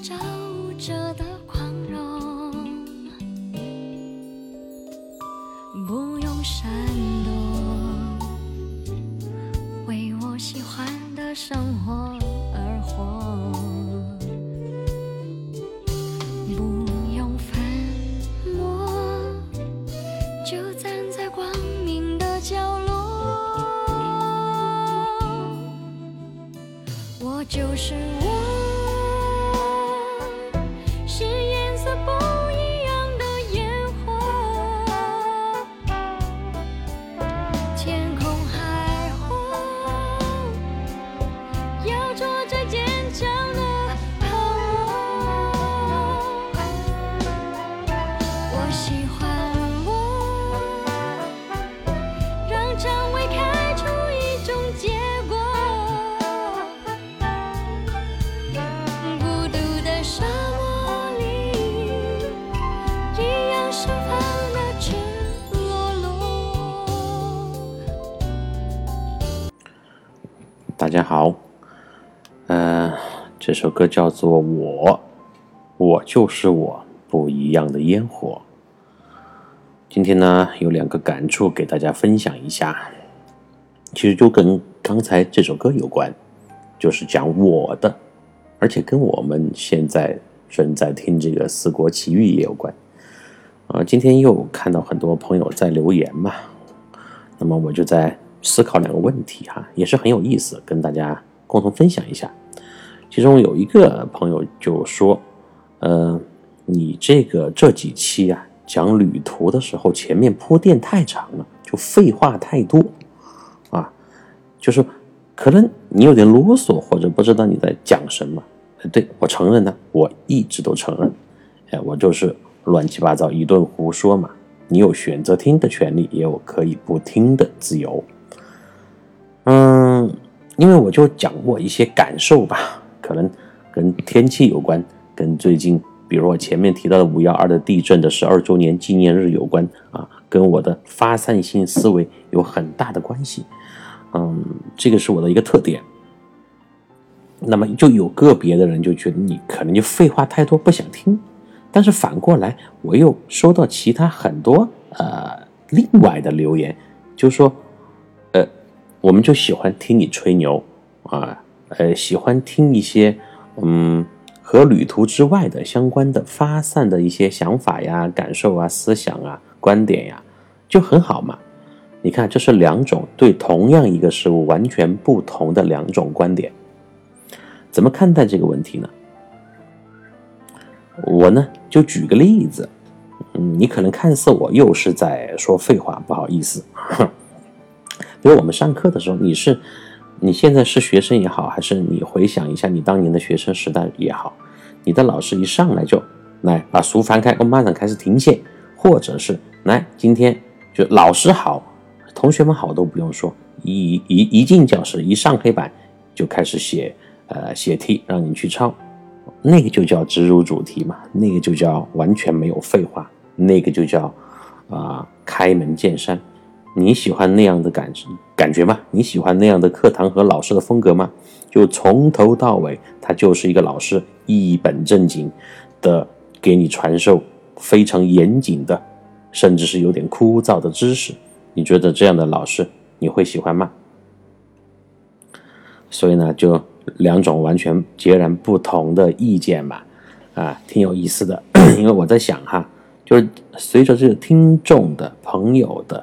照着的这首歌叫做《我》，我就是我，不一样的烟火。今天呢，有两个感触给大家分享一下，其实就跟刚才这首歌有关，就是讲我的，而且跟我们现在正在听这个《四国奇遇》也有关。啊、今天又看到很多朋友在留言嘛，那么我就在思考两个问题哈，也是很有意思，跟大家共同分享一下。其中有一个朋友就说：“呃，你这个这几期啊讲旅途的时候，前面铺垫太长了，就废话太多啊，就是可能你有点啰嗦，或者不知道你在讲什么。对我承认呢，我一直都承认，哎，我就是乱七八糟一顿胡说嘛。你有选择听的权利，也有可以不听的自由。嗯，因为我就讲过一些感受吧，可能跟天气有关，跟最近，比如我前面提到的五幺二的地震的十二周年纪念日有关啊，跟我的发散性思维有很大的关系。嗯，这个是我的一个特点。那么就有个别的人就觉得你可能就废话太多，不想听。但是反过来，我又收到其他很多呃另外的留言，就说，呃，我们就喜欢听你吹牛啊，呃喜欢听一些嗯和旅途之外的相关的发散的一些想法呀、感受啊、思想啊、观点呀，就很好嘛。你看，这是两种对同样一个事物完全不同的两种观点，怎么看待这个问题呢？我呢，就举个例子，嗯，你可能看似我又是在说废话，不好意思。比如我们上课的时候，你是你现在是学生也好，还是你回想一下你当年的学生时代也好，你的老师一上来就来把书翻开，我马上开始听写，或者是来今天就老师好，同学们好都不用说，一一一进教室一上黑板就开始写呃写题，让你去抄。那个就叫直入主题嘛，那个就叫完全没有废话，那个就叫啊、开门见山。你喜欢那样的感感觉吗？你喜欢那样的课堂和老师的风格吗？就从头到尾，他就是一个老师一本正经的给你传授非常严谨的，甚至是有点枯燥的知识。你觉得这样的老师你会喜欢吗？所以呢，就两种完全截然不同的意见吧，啊，挺有意思的。因为我在想哈，就是随着这个听众的朋友的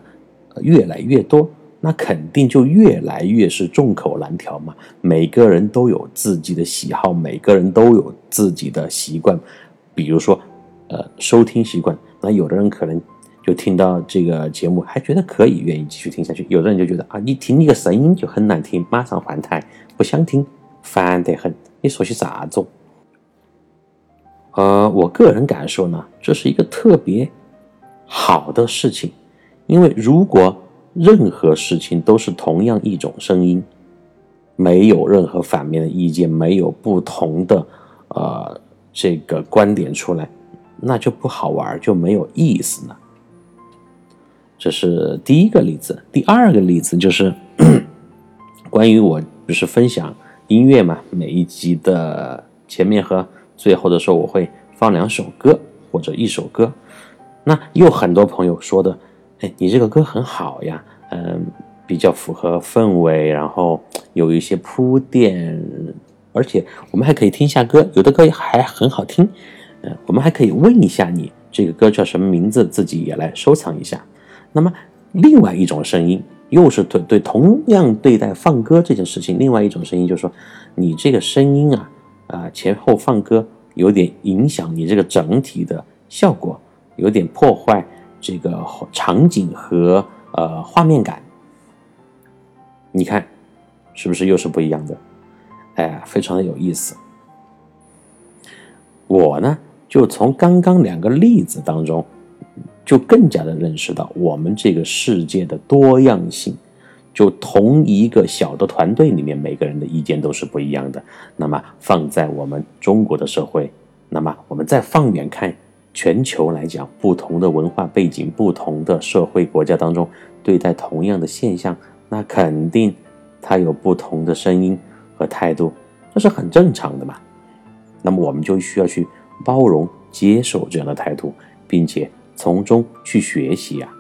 越来越多，那肯定就越来越是众口难调嘛。每个人都有自己的喜好，每个人都有自己的习惯，比如说呃收听习惯。那有的人可能就听到这个节目还觉得可以，愿意继续听下去；有的人就觉得啊，你听你个声音就很难听，马上换台，不想听，烦得很。你说些啥子？呃，我个人感受呢，这是一个特别好的事情，因为如果任何事情都是同样一种声音，没有任何反面的意见，没有不同的呃这个观点出来，那就不好玩，就没有意思了。这是第一个例子。第二个例子就是 关于我就是分享音乐嘛，每一集的前面和最后的时候，我会放两首歌或者一首歌。那又很多朋友说的，哎，你这个歌很好呀，嗯，比较符合氛围，然后有一些铺垫，而且我们还可以听一下歌，有的歌还很好听，嗯，我们还可以问一下你这个歌叫什么名字，自己也来收藏一下。那么，另外一种声音，又是对对同样对待放歌这件事情，另外一种声音就是说，你这个声音啊啊前后放歌有点影响你这个整体的效果。有点破坏这个场景和呃画面感，你看是不是又是不一样的？哎，非常的有意思。我呢，就从刚刚两个例子当中，就更加的认识到我们这个世界的多样性。就同一个小的团队里面，每个人的意见都是不一样的。那么放在我们中国的社会，那么我们再放远看。全球来讲，不同的文化背景、不同的社会国家当中，对待同样的现象，那肯定它有不同的声音和态度，这是很正常的嘛。那么我们就需要去包容、接受这样的态度，并且从中去学习啊。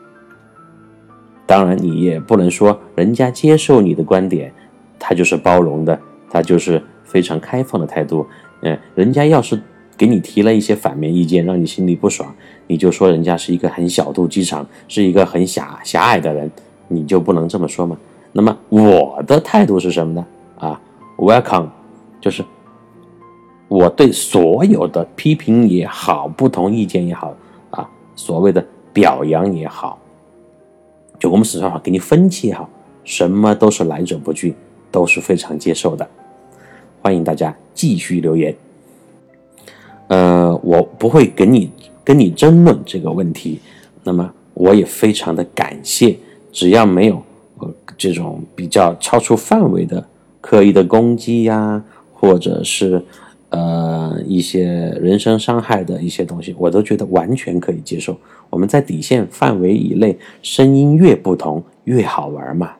当然，你也不能说人家接受你的观点，他就是包容的，他就是非常开放的态度。嗯，人家要是。给你提了一些反面意见，让你心里不爽，你就说人家是一个很小肚鸡肠，是一个很狭狭隘的人，你就不能这么说吗？那么我的态度是什么呢？啊，Welcome，就是我对所有的批评也好，不同意见也好，啊，所谓的表扬也好，就我们四川话给你分析也好，什么都是来者不拒，都是非常接受的。欢迎大家继续留言。呃，我不会跟你跟你争论这个问题，那么我也非常的感谢，只要没有呃这种比较超出范围的刻意的攻击呀，或者是呃一些人身伤害的一些东西，我都觉得完全可以接受。我们在底线范围以内，声音越不同越好玩嘛，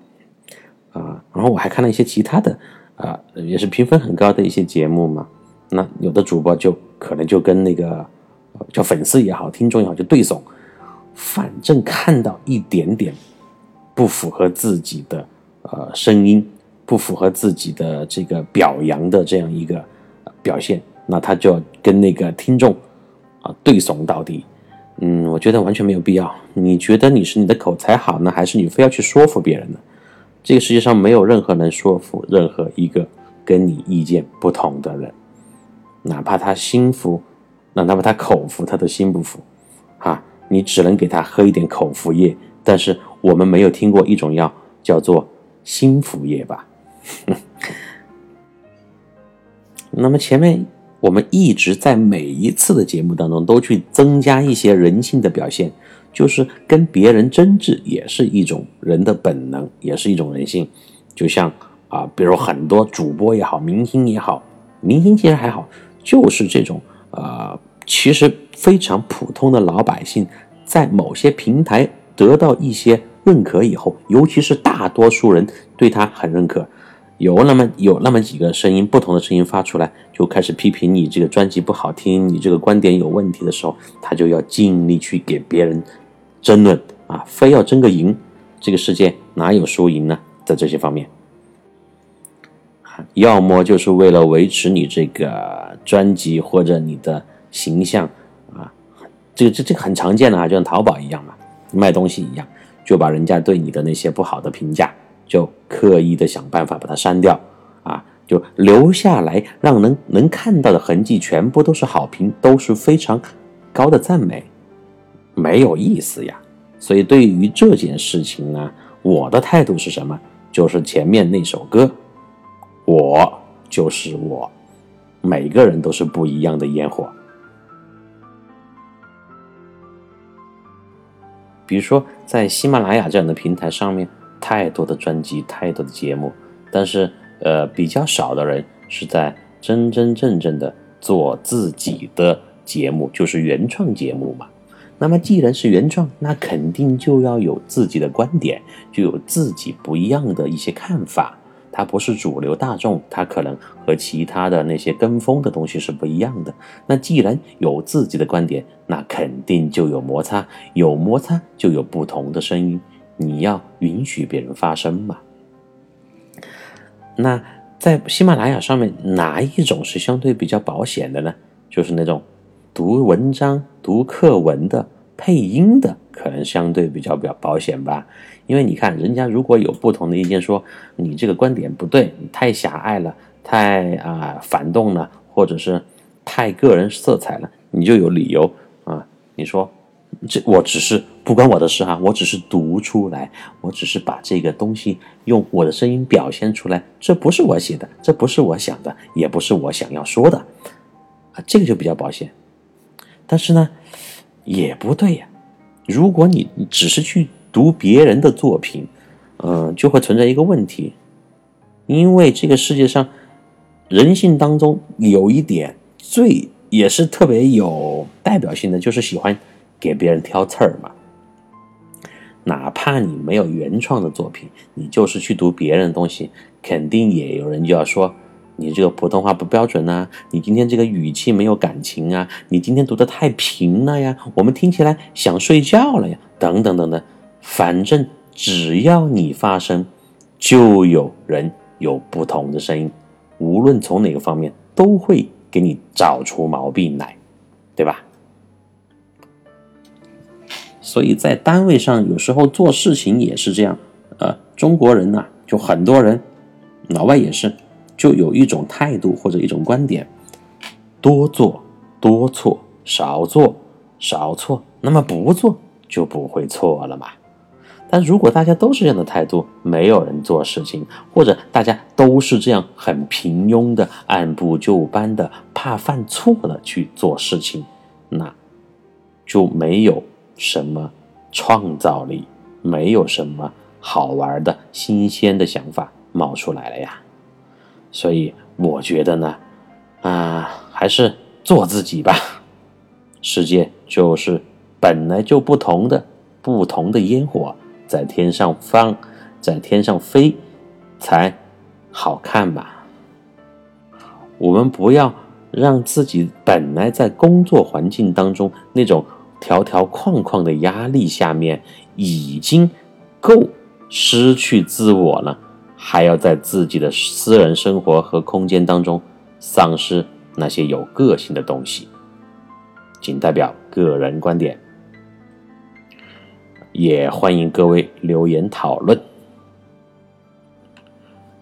啊，然后我还看了一些其他的啊，也是评分很高的一些节目嘛。那有的主播就可能就跟那个叫粉丝也好，听众也好，就对怂，反正看到一点点不符合自己的呃声音，不符合自己的这个表扬的这样一个表现，那他就要跟那个听众啊对怂到底。嗯，我觉得完全没有必要。你觉得你是你的口才好呢，还是你非要去说服别人呢？这个世界上没有任何能说服任何一个跟你意见不同的人。哪怕他心服，那哪怕他口服，他都心不服，啊！你只能给他喝一点口服液，但是我们没有听过一种药叫做心服液吧？那么前面我们一直在每一次的节目当中都去增加一些人性的表现，就是跟别人争执也是一种人的本能，也是一种人性。就像啊，比如很多主播也好，明星也好，明星其实还好。就是这种，呃，其实非常普通的老百姓，在某些平台得到一些认可以后，尤其是大多数人对他很认可，有那么有那么几个声音，不同的声音发出来，就开始批评你这个专辑不好听，你这个观点有问题的时候，他就要尽力去给别人争论啊，非要争个赢。这个世界哪有输赢呢？在这些方面。要么就是为了维持你这个专辑或者你的形象啊，这这这个很常见的啊，就像淘宝一样嘛，卖东西一样，就把人家对你的那些不好的评价，就刻意的想办法把它删掉啊，就留下来让能能看到的痕迹全部都是好评，都是非常高的赞美，没有意思呀。所以对于这件事情呢，我的态度是什么？就是前面那首歌。我就是我，每个人都是不一样的烟火。比如说，在喜马拉雅这样的平台上面，太多的专辑，太多的节目，但是呃，比较少的人是在真真正正的做自己的节目，就是原创节目嘛。那么既然是原创，那肯定就要有自己的观点，就有自己不一样的一些看法。它不是主流大众，它可能和其他的那些跟风的东西是不一样的。那既然有自己的观点，那肯定就有摩擦，有摩擦就有不同的声音。你要允许别人发声嘛？那在喜马拉雅上面，哪一种是相对比较保险的呢？就是那种读文章、读课文的配音的，可能相对比较比较保险吧。因为你看，人家如果有不同的意见，说你这个观点不对，你太狭隘了，太啊反动了，或者是太个人色彩了，你就有理由啊，你说。这我只是不关我的事哈，我只是读出来，我只是把这个东西用我的声音表现出来，这不是我写的，这不是我想的，也不是我想要说的，啊，这个就比较保险。但是呢，也不对呀，如果你只是去读别人的作品，嗯，就会存在一个问题，因为这个世界上人性当中有一点最也是特别有代表性的，就是喜欢。给别人挑刺儿嘛，哪怕你没有原创的作品，你就是去读别人的东西，肯定也有人就要说你这个普通话不标准呐，你今天这个语气没有感情啊，你今天读的太平了呀，我们听起来想睡觉了呀，等等等等，反正只要你发声，就有人有不同的声音，无论从哪个方面，都会给你找出毛病来，对吧？所以在单位上，有时候做事情也是这样。呃，中国人呢，就很多人，老外也是，就有一种态度或者一种观点：多做多错，少做少错，那么不做就不会错了嘛。但如果大家都是这样的态度，没有人做事情，或者大家都是这样很平庸的、按部就班的、怕犯错的去做事情，那就没有。什么创造力？没有什么好玩的新鲜的想法冒出来了呀。所以我觉得呢，啊，还是做自己吧。世界就是本来就不同的，不同的烟火在天上放，在天上飞，才好看吧。我们不要让自己本来在工作环境当中那种。条条框框的压力下面，已经够失去自我了，还要在自己的私人生活和空间当中丧失那些有个性的东西。仅代表个人观点，也欢迎各位留言讨论，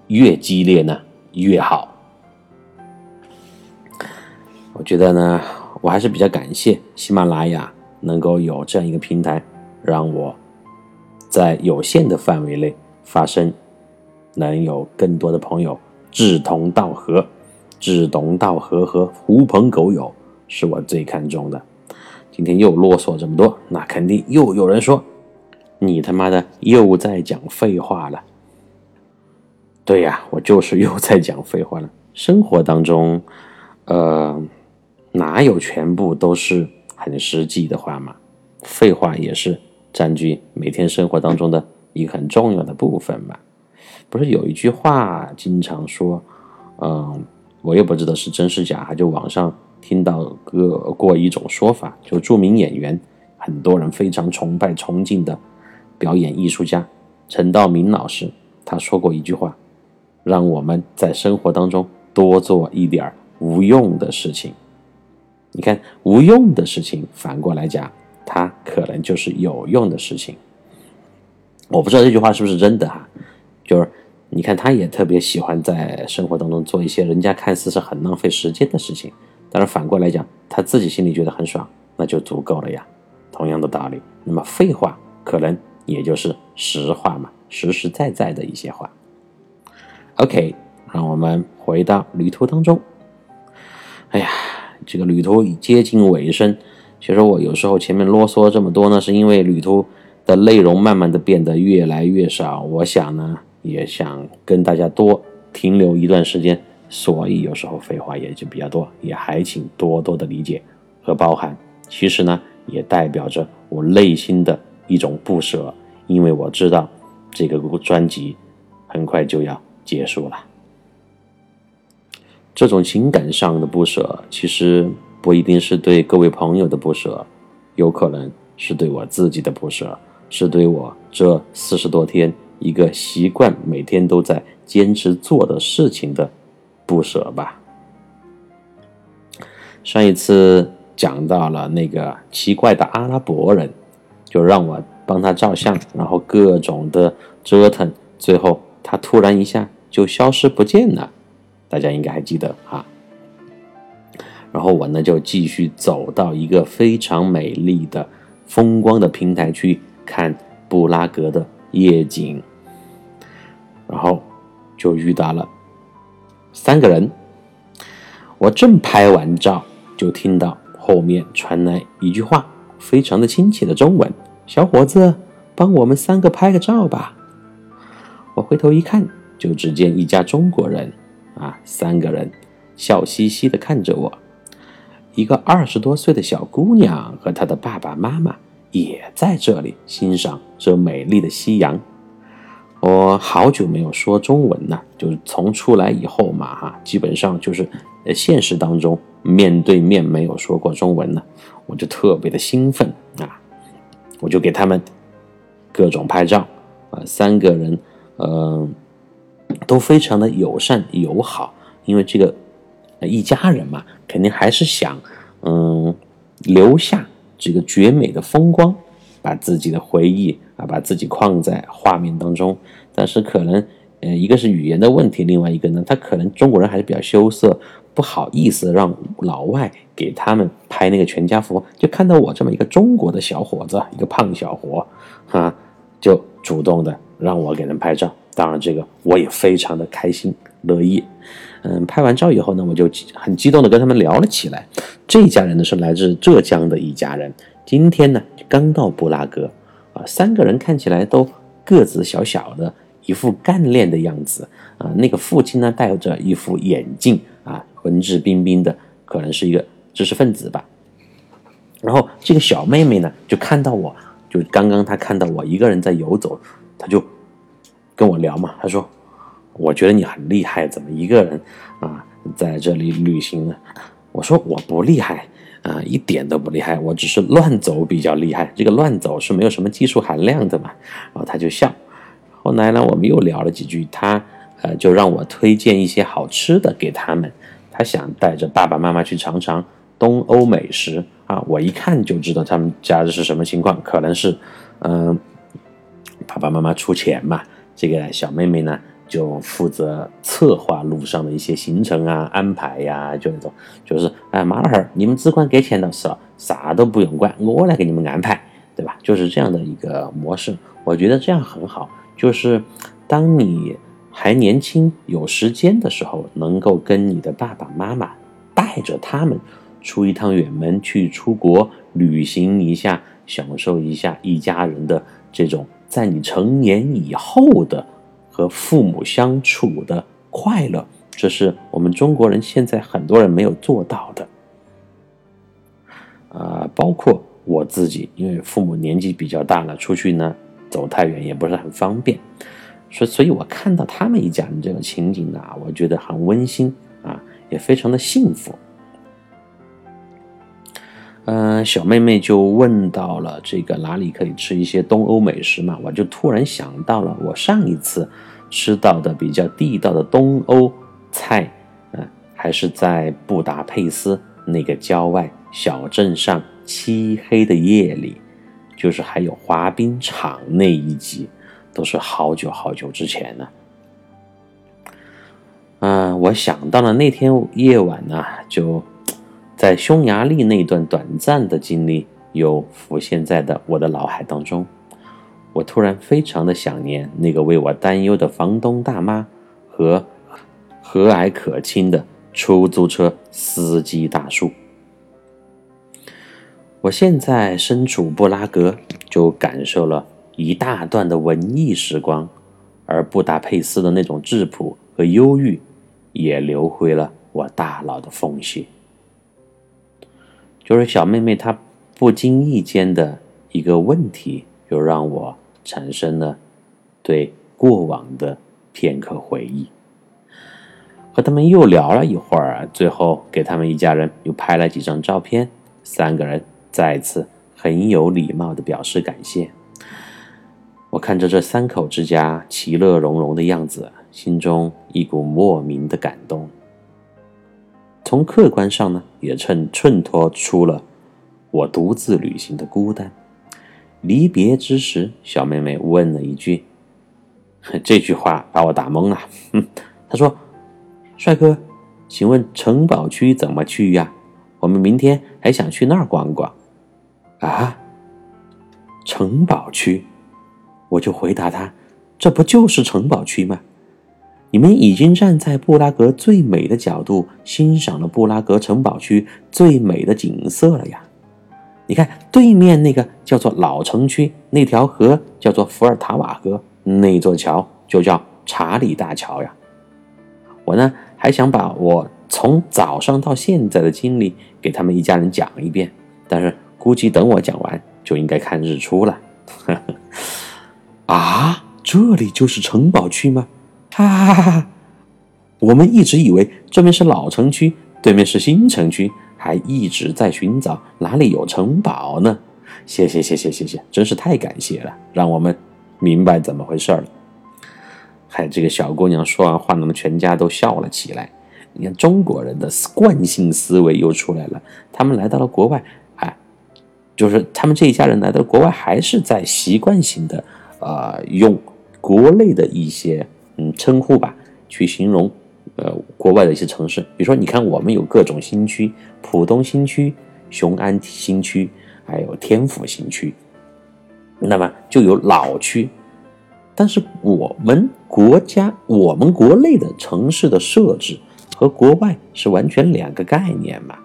越激烈呢越好。我觉得呢，我还是比较感谢喜马拉雅。能够有这样一个平台，让我在有限的范围内发声，能有更多的朋友志同道合，志同道合和狐朋狗友是我最看重的。今天又啰嗦这么多，那肯定又有人说你他妈的又在讲废话了。对呀，我就是又在讲废话了。生活当中，呃，哪有全部都是？很实际的话嘛，废话也是占据每天生活当中的一个很重要的部分嘛。不是有一句话经常说，嗯，我也不知道是真是假，就网上听到个过一种说法，就著名演员，很多人非常崇拜崇敬的表演艺术家陈道明老师，他说过一句话，让我们在生活当中多做一点无用的事情。你看，无用的事情反过来讲，它可能就是有用的事情。我不知道这句话是不是真的哈，就是你看，他也特别喜欢在生活当中做一些人家看似是很浪费时间的事情，但是反过来讲，他自己心里觉得很爽，那就足够了呀。同样的道理，那么废话可能也就是实话嘛，实实在在的一些话。OK，让我们回到旅途当中。哎呀。这个旅途已接近尾声，其实我有时候前面啰嗦这么多呢，是因为旅途的内容慢慢的变得越来越少。我想呢，也想跟大家多停留一段时间，所以有时候废话也就比较多，也还请多多的理解和包涵。其实呢，也代表着我内心的一种不舍，因为我知道这个专辑很快就要结束了。这种情感上的不舍，其实不一定是对各位朋友的不舍，有可能是对我自己的不舍，是对我这四十多天一个习惯每天都在坚持做的事情的不舍吧。上一次讲到了那个奇怪的阿拉伯人，就让我帮他照相，然后各种的折腾，最后他突然一下就消失不见了，大家应该还记得哈。然后我呢就继续走到一个非常美丽的风光的平台去看布拉格的夜景，然后就遇到了三个人，我正拍完照。就听到后面传来一句话，非常的亲切的中文：“小伙子，帮我们三个拍个照吧。”我回头一看，就只见一家中国人，啊，三个人笑嘻嘻的看着我。一个二十多岁的小姑娘和她的爸爸妈妈也在这里欣赏这美丽的夕阳。我好久没有说中文了，就是从出来以后嘛，哈，基本上就是呃现实当中。面对面没有说过中文呢，我就特别的兴奋啊！我就给他们各种拍照啊，三个人，嗯，都非常的友善友好，因为这个一家人嘛，肯定还是想嗯留下这个绝美的风光，把自己的回忆啊，把自己框在画面当中。但是可能，呃，一个是语言的问题，另外一个呢，他可能中国人还是比较羞涩。不好意思，让老外给他们拍那个全家福，就看到我这么一个中国的小伙子，一个胖小伙，哈，就主动的让我给人拍照。当然，这个我也非常的开心乐意。嗯，拍完照以后呢，我就很激动的跟他们聊了起来。这家人呢是来自浙江的一家人，今天呢刚到布拉格，三个人看起来都个子小小的，一副干练的样子。啊，那个父亲呢戴着一副眼镜。啊，文质彬彬的，可能是一个知识分子吧。然后这个小妹妹呢，就看到我，就刚刚她看到我一个人在游走，她就跟我聊嘛。她说：“我觉得你很厉害，怎么一个人啊在这里旅行呢？”我说：“我不厉害啊，一点都不厉害，我只是乱走比较厉害。这个乱走是没有什么技术含量的嘛。”然后她就笑。后来呢，我们又聊了几句，她。呃，就让我推荐一些好吃的给他们。他想带着爸爸妈妈去尝尝东欧美食啊！我一看就知道他们家的是什么情况，可能是，嗯，爸爸妈妈出钱嘛。这个小妹妹呢，就负责策划路上的一些行程啊、安排呀，就那种，就是哎，马老汉儿，你们只管给钱就是了，啥都不用管，我来给你们安排，对吧？就是这样的一个模式。我觉得这样很好，就是当你。还年轻有时间的时候，能够跟你的爸爸妈妈带着他们出一趟远门，去出国旅行一下，享受一下一家人的这种在你成年以后的和父母相处的快乐，这是我们中国人现在很多人没有做到的。啊，包括我自己，因为父母年纪比较大了，出去呢走太远也不是很方便。所，所以我看到他们一家人这个情景呢，我觉得很温馨啊，也非常的幸福。嗯，小妹妹就问到了这个哪里可以吃一些东欧美食嘛，我就突然想到了我上一次吃到的比较地道的东欧菜，嗯，还是在布达佩斯那个郊外小镇上漆黑的夜里，就是还有滑冰场那一集。都是好久好久之前了。嗯，我想到了那天夜晚呢，就在匈牙利那段短暂的经历又浮现在的我的脑海当中。我突然非常的想念那个为我担忧的房东大妈和和蔼可亲的出租车司机大叔。我现在身处布拉格，就感受了。一大段的文艺时光，而布达佩斯的那种质朴和忧郁，也流回了我大脑的缝隙。就是小妹妹她不经意间的一个问题，又让我产生了对过往的片刻回忆。和他们又聊了一会儿，最后给他们一家人又拍了几张照片，三个人再次很有礼貌的表示感谢。我看着这三口之家其乐融融的样子，心中一股莫名的感动。从客观上呢，也衬衬托出了我独自旅行的孤单。离别之时，小妹妹问了一句：“ 这句话把我打懵了。”她说。帅哥，请问城堡区怎么去呀？我们明天还想去那儿逛逛。啊，城堡区，我就回答他：“这不就是城堡区吗？你们已经站在布拉格最美的角度欣赏了布拉格城堡区最美的景色了呀！你看对面那个叫做老城区，那条河叫做伏尔塔瓦河，那座桥就叫查理大桥呀。我呢？”还想把我从早上到现在的经历给他们一家人讲一遍，但是估计等我讲完就应该看日出了。啊，这里就是城堡区吗？哈哈哈哈！我们一直以为这边是老城区，对面是新城区，还一直在寻找哪里有城堡呢。谢谢谢谢谢谢，真是太感谢了，让我们明白怎么回事了。嗨，这个小姑娘说完话，那么全家都笑了起来。你看中国人的惯性思维又出来了。他们来到了国外，哎，就是他们这一家人来到国外，还是在习惯性的呃用国内的一些嗯称呼吧，去形容呃国外的一些城市。比如说，你看我们有各种新区，浦东新区、雄安新区，还有天府新区，那么就有老区。但是我们国家、我们国内的城市的设置和国外是完全两个概念嘛？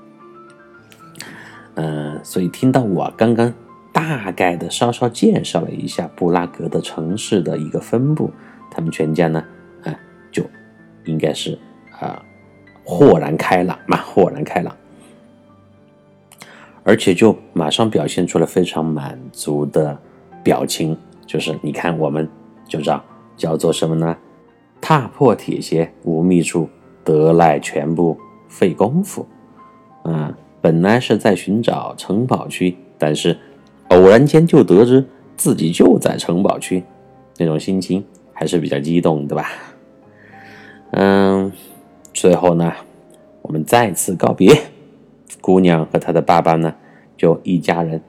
嗯，所以听到我刚刚大概的稍稍介绍了一下布拉格的城市的一个分布，他们全家呢，啊，就应该是啊，豁然开朗嘛，豁然开朗，而且就马上表现出了非常满足的表情，就是你看我们。就这样叫做什么呢？踏破铁鞋无觅处，得来全不费工夫。嗯，本来是在寻找城堡区，但是偶然间就得知自己就在城堡区，那种心情还是比较激动，对吧？嗯，最后呢，我们再次告别姑娘和她的爸爸呢，就一家人，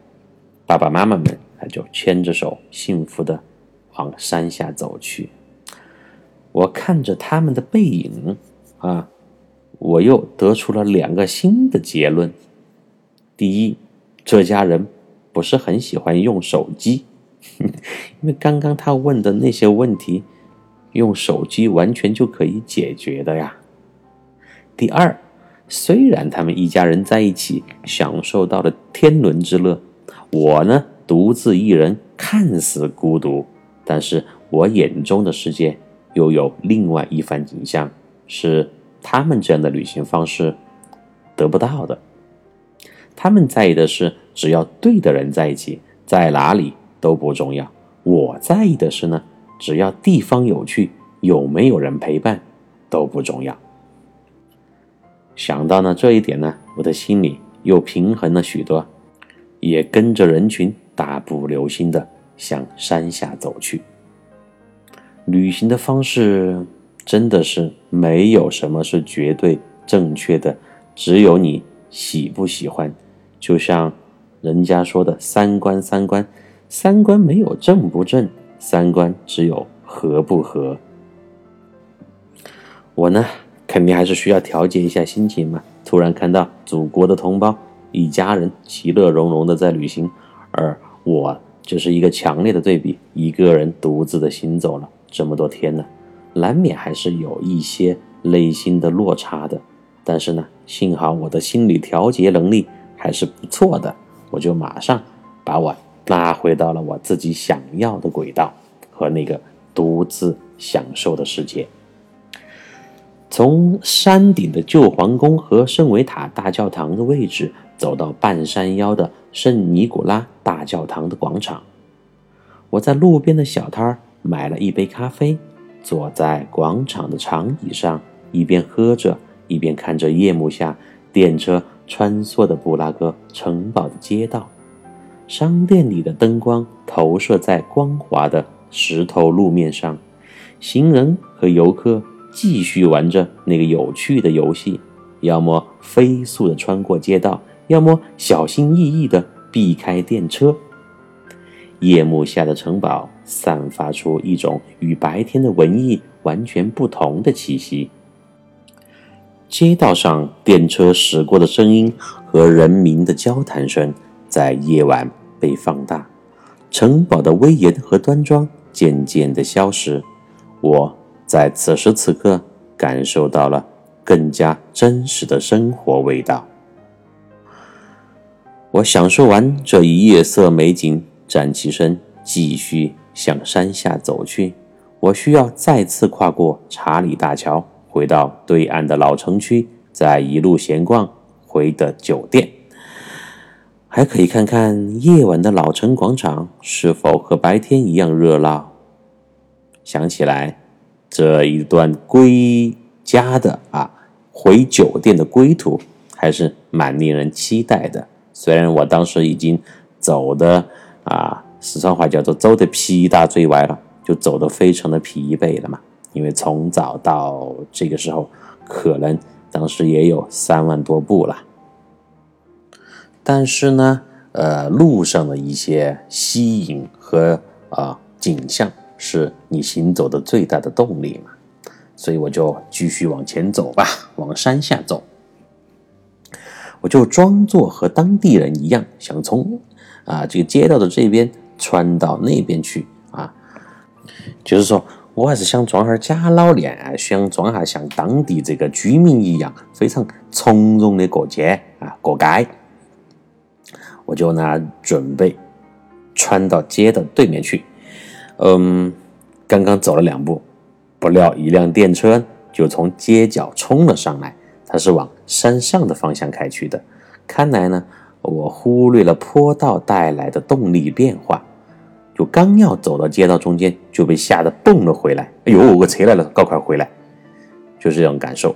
爸爸妈妈们，他就牵着手，幸福的。往山下走去，我看着他们的背影，啊，我又得出了两个新的结论：第一，这家人不是很喜欢用手机，因为刚刚他问的那些问题，用手机完全就可以解决的呀；第二，虽然他们一家人在一起享受到了天伦之乐，我呢，独自一人，看似孤独。但是我眼中的世界又有另外一番景象，是他们这样的旅行方式得不到的。他们在意的是，只要对的人在一起，在哪里都不重要。我在意的是呢，只要地方有趣，有没有人陪伴都不重要。想到呢这一点呢，我的心里又平衡了许多，也跟着人群大步流星的。向山下走去。旅行的方式真的是没有什么是绝对正确的，只有你喜不喜欢。就像人家说的“三观，三观，三观没有正不正，三观只有合不合。”我呢，肯定还是需要调节一下心情嘛。突然看到祖国的同胞一家人其乐融融的在旅行，而我。就是一个强烈的对比，一个人独自的行走了这么多天呢，难免还是有一些内心的落差的。但是呢，幸好我的心理调节能力还是不错的，我就马上把我拉回到了我自己想要的轨道和那个独自享受的世界。从山顶的旧皇宫和圣维塔大教堂的位置走到半山腰的圣尼古拉大教堂的广场。我在路边的小摊儿买了一杯咖啡，坐在广场的长椅上，一边喝着，一边看着夜幕下电车穿梭的布拉格城堡的街道。商店里的灯光投射在光滑的石头路面上，行人和游客继续玩着那个有趣的游戏，要么飞速地穿过街道，要么小心翼翼地避开电车。夜幕下的城堡散发出一种与白天的文艺完全不同的气息。街道上电车驶过的声音和人民的交谈声。在夜晚被放大，城堡的威严和端庄渐渐地消失。我在此时此刻感受到了更加真实的生活味道。我享受完这一夜色美景，站起身，继续向山下走去。我需要再次跨过查理大桥，回到对岸的老城区，再一路闲逛回的酒店。还可以看看夜晚的老城广场是否和白天一样热闹。想起来，这一段归家的啊，回酒店的归途还是蛮令人期待的。虽然我当时已经走的啊，四川话叫做走的皮大嘴歪了，就走的非常的疲惫了嘛。因为从早到这个时候，可能当时也有三万多步了。但是呢，呃，路上的一些吸引和啊景象是你行走的最大的动力嘛，所以我就继续往前走吧，往山下走。我就装作和当地人一样，想从啊这个街道的这边穿到那边去啊，就是说我还是想装下假老练，想装下像当地这个居民一样，非常从容的过街啊，过街。我就呢准备穿到街的对面去，嗯，刚刚走了两步，不料一辆电车就从街角冲了上来，它是往山上的方向开去的。看来呢，我忽略了坡道带来的动力变化，就刚要走到街道中间，就被吓得蹦了回来。哎呦，我车来了，赶快回来！就是这种感受。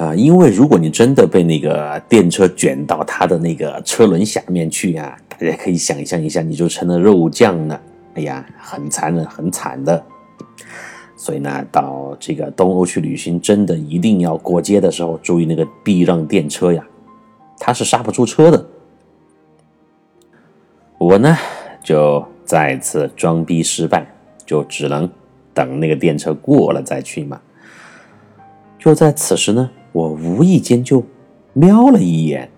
啊，因为如果你真的被那个电车卷到它的那个车轮下面去啊，大家可以想象一下，你就成了肉酱了。哎呀，很残忍，很惨的。所以呢，到这个东欧去旅行，真的一定要过街的时候注意那个避让电车呀，它是刹不住车的。我呢，就再次装逼失败，就只能等那个电车过了再去嘛。就在此时呢。我无意间就瞄了一眼，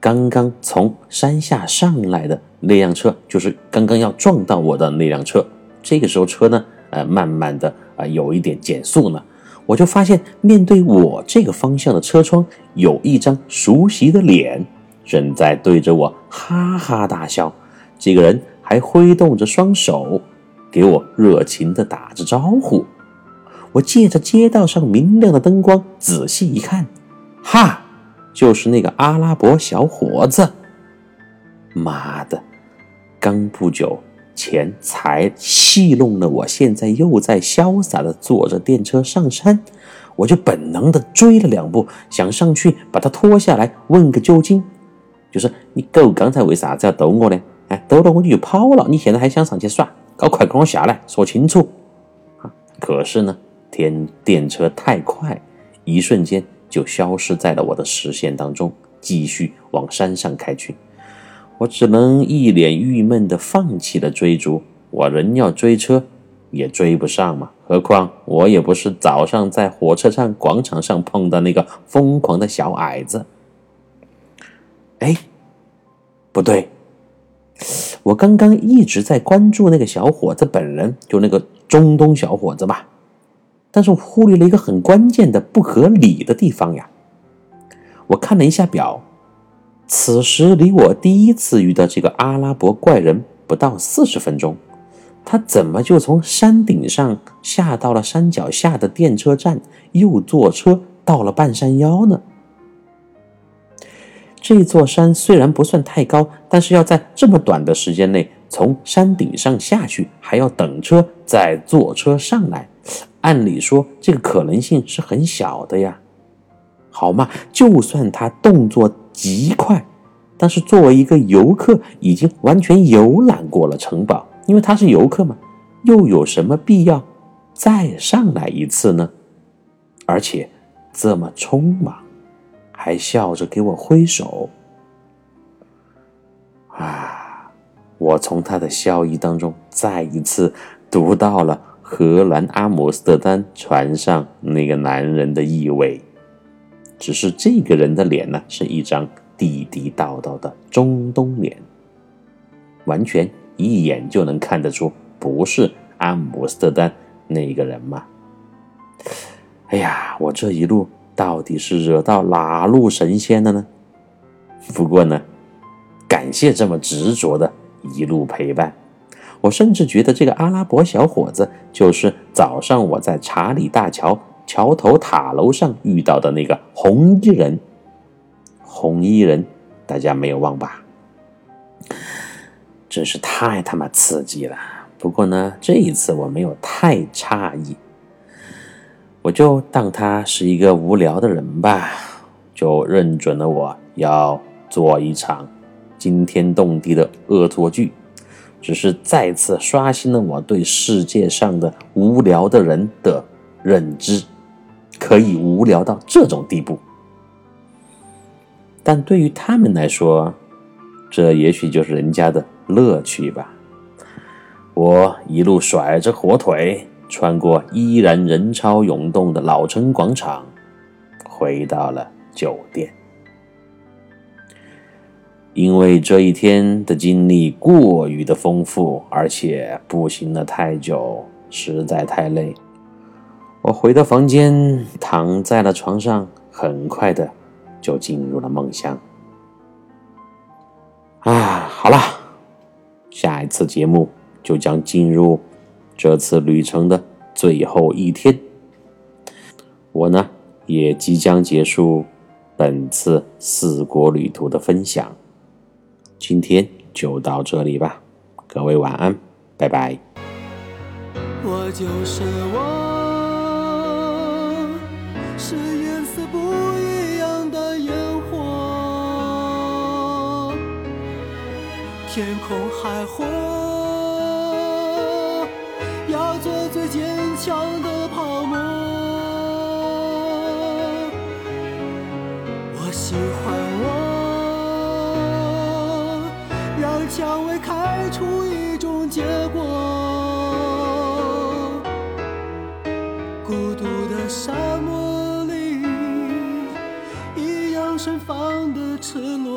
刚刚从山下上来的那辆车，就是刚刚要撞到我的那辆车。这个时候车呢，呃，慢慢的啊，有一点减速呢。我就发现面对我这个方向的车窗，有一张熟悉的脸，正在对着我哈哈大笑。这个人还挥动着双手，给我热情的打着招呼。我借着街道上明亮的灯光仔细一看，哈，就是那个阿拉伯小伙子。妈的，刚不久前才戏弄了我，现在又在潇洒的坐着电车上山，我就本能的追了两步，想上去把他拖下来问个究竟。就是你狗刚才为啥子要逗我呢？哎，逗了我就跑了，你现在还想上去耍？搞快跟我下来说清楚！可是呢？天电车太快，一瞬间就消失在了我的视线当中，继续往山上开去。我只能一脸郁闷地放弃了追逐。我人要追车，也追不上嘛。何况我也不是早上在火车站广场上碰到那个疯狂的小矮子。哎，不对，我刚刚一直在关注那个小伙子本人，就那个中东小伙子吧。但是我忽略了一个很关键的不合理的地方呀！我看了一下表，此时离我第一次遇到这个阿拉伯怪人不到四十分钟，他怎么就从山顶上下到了山脚下的电车站，又坐车到了半山腰呢？这座山虽然不算太高，但是要在这么短的时间内从山顶上下去，还要等车再坐车上来，按理说这个可能性是很小的呀。好嘛，就算他动作极快，但是作为一个游客，已经完全游览过了城堡，因为他是游客嘛，又有什么必要再上来一次呢？而且这么匆忙。还笑着给我挥手，啊！我从他的笑意当中再一次读到了荷兰阿姆斯特丹船上那个男人的意味。只是这个人的脸呢，是一张地地道道的中东脸，完全一眼就能看得出不是阿姆斯特丹那个人嘛。哎呀，我这一路。到底是惹到哪路神仙了呢？不过呢，感谢这么执着的一路陪伴。我甚至觉得这个阿拉伯小伙子就是早上我在查理大桥桥头塔楼上遇到的那个红衣人。红衣人，大家没有忘吧？真是太他妈刺激了。不过呢，这一次我没有太诧异。我就当他是一个无聊的人吧，就认准了我要做一场惊天动地的恶作剧，只是再次刷新了我对世界上的无聊的人的认知，可以无聊到这种地步。但对于他们来说，这也许就是人家的乐趣吧。我一路甩着火腿。穿过依然人潮涌动的老城广场，回到了酒店。因为这一天的经历过于的丰富，而且步行了太久，实在太累。我回到房间，躺在了床上，很快的就进入了梦乡。啊，好了，下一次节目就将进入。这次旅程的最后一天，我呢也即将结束本次四国旅途的分享。今天就到这里吧，各位晚安，拜拜。我就是我，是颜色不一样的烟火，天空海阔。要做最坚强的 isso